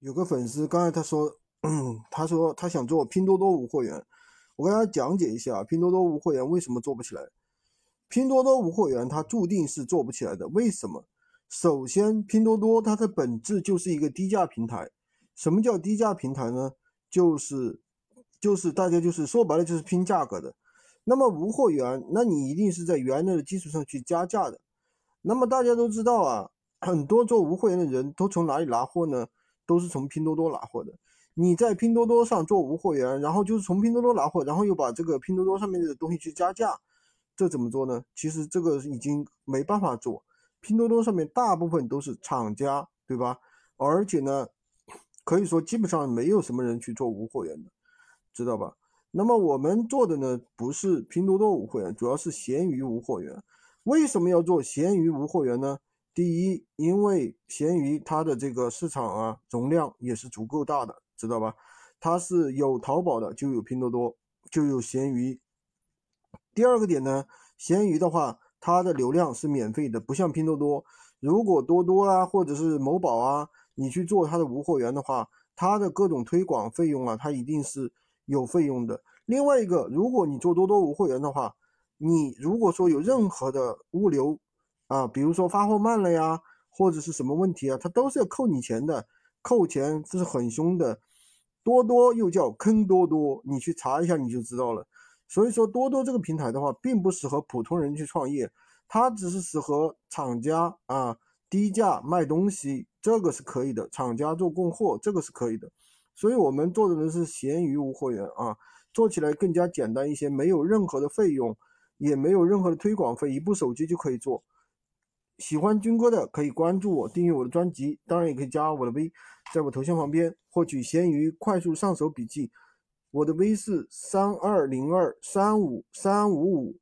有个粉丝刚才他说，他说他想做拼多多无货源，我跟大家讲解一下拼多多无货源为什么做不起来。拼多多无货源它注定是做不起来的，为什么？首先，拼多多它的本质就是一个低价平台。什么叫低价平台呢？就是就是大家就是说白了就是拼价格的。那么无货源，那你一定是在原来的基础上去加价的。那么大家都知道啊，很多做无货源的人都从哪里拿货呢？都是从拼多多拿货的。你在拼多多上做无货源，然后就是从拼多多拿货，然后又把这个拼多多上面的东西去加价，这怎么做呢？其实这个已经没办法做。拼多多上面大部分都是厂家，对吧？而且呢，可以说基本上没有什么人去做无货源的，知道吧？那么我们做的呢，不是拼多多无货源，主要是闲鱼无货源。为什么要做闲鱼无货源呢？第一，因为闲鱼它的这个市场啊容量也是足够大的，知道吧？它是有淘宝的，就有拼多多，就有闲鱼。第二个点呢，闲鱼的话，它的流量是免费的，不像拼多多。如果多多啊，或者是某宝啊，你去做它的无货源的话，它的各种推广费用啊，它一定是有费用的。另外一个，如果你做多多无货源的话，你如果说有任何的物流，啊，比如说发货慢了呀，或者是什么问题啊，他都是要扣你钱的，扣钱这是很凶的。多多又叫坑多多，你去查一下你就知道了。所以说多多这个平台的话，并不适合普通人去创业，它只是适合厂家啊，低价卖东西，这个是可以的。厂家做供货，这个是可以的。所以我们做的呢是闲鱼无货源啊，做起来更加简单一些，没有任何的费用，也没有任何的推广费，一部手机就可以做。喜欢军哥的可以关注我，订阅我的专辑，当然也可以加我的微，在我头像旁边获取闲鱼快速上手笔记。我的微是三二零二三五三五五。